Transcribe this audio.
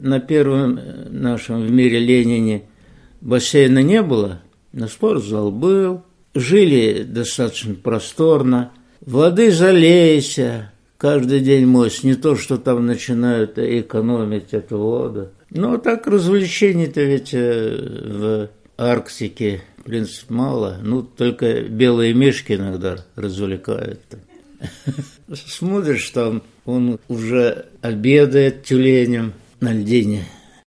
на первом э, нашем в мире Ленине бассейна не было, но спортзал был. Жили достаточно просторно. Воды залейся, каждый день мось. Не то, что там начинают экономить эту воду. Но так развлечений-то ведь э, в Арктике, в принципе, мало. Ну, только белые мишки иногда развлекают. Смотришь, там он уже обедает тюленем на льдине.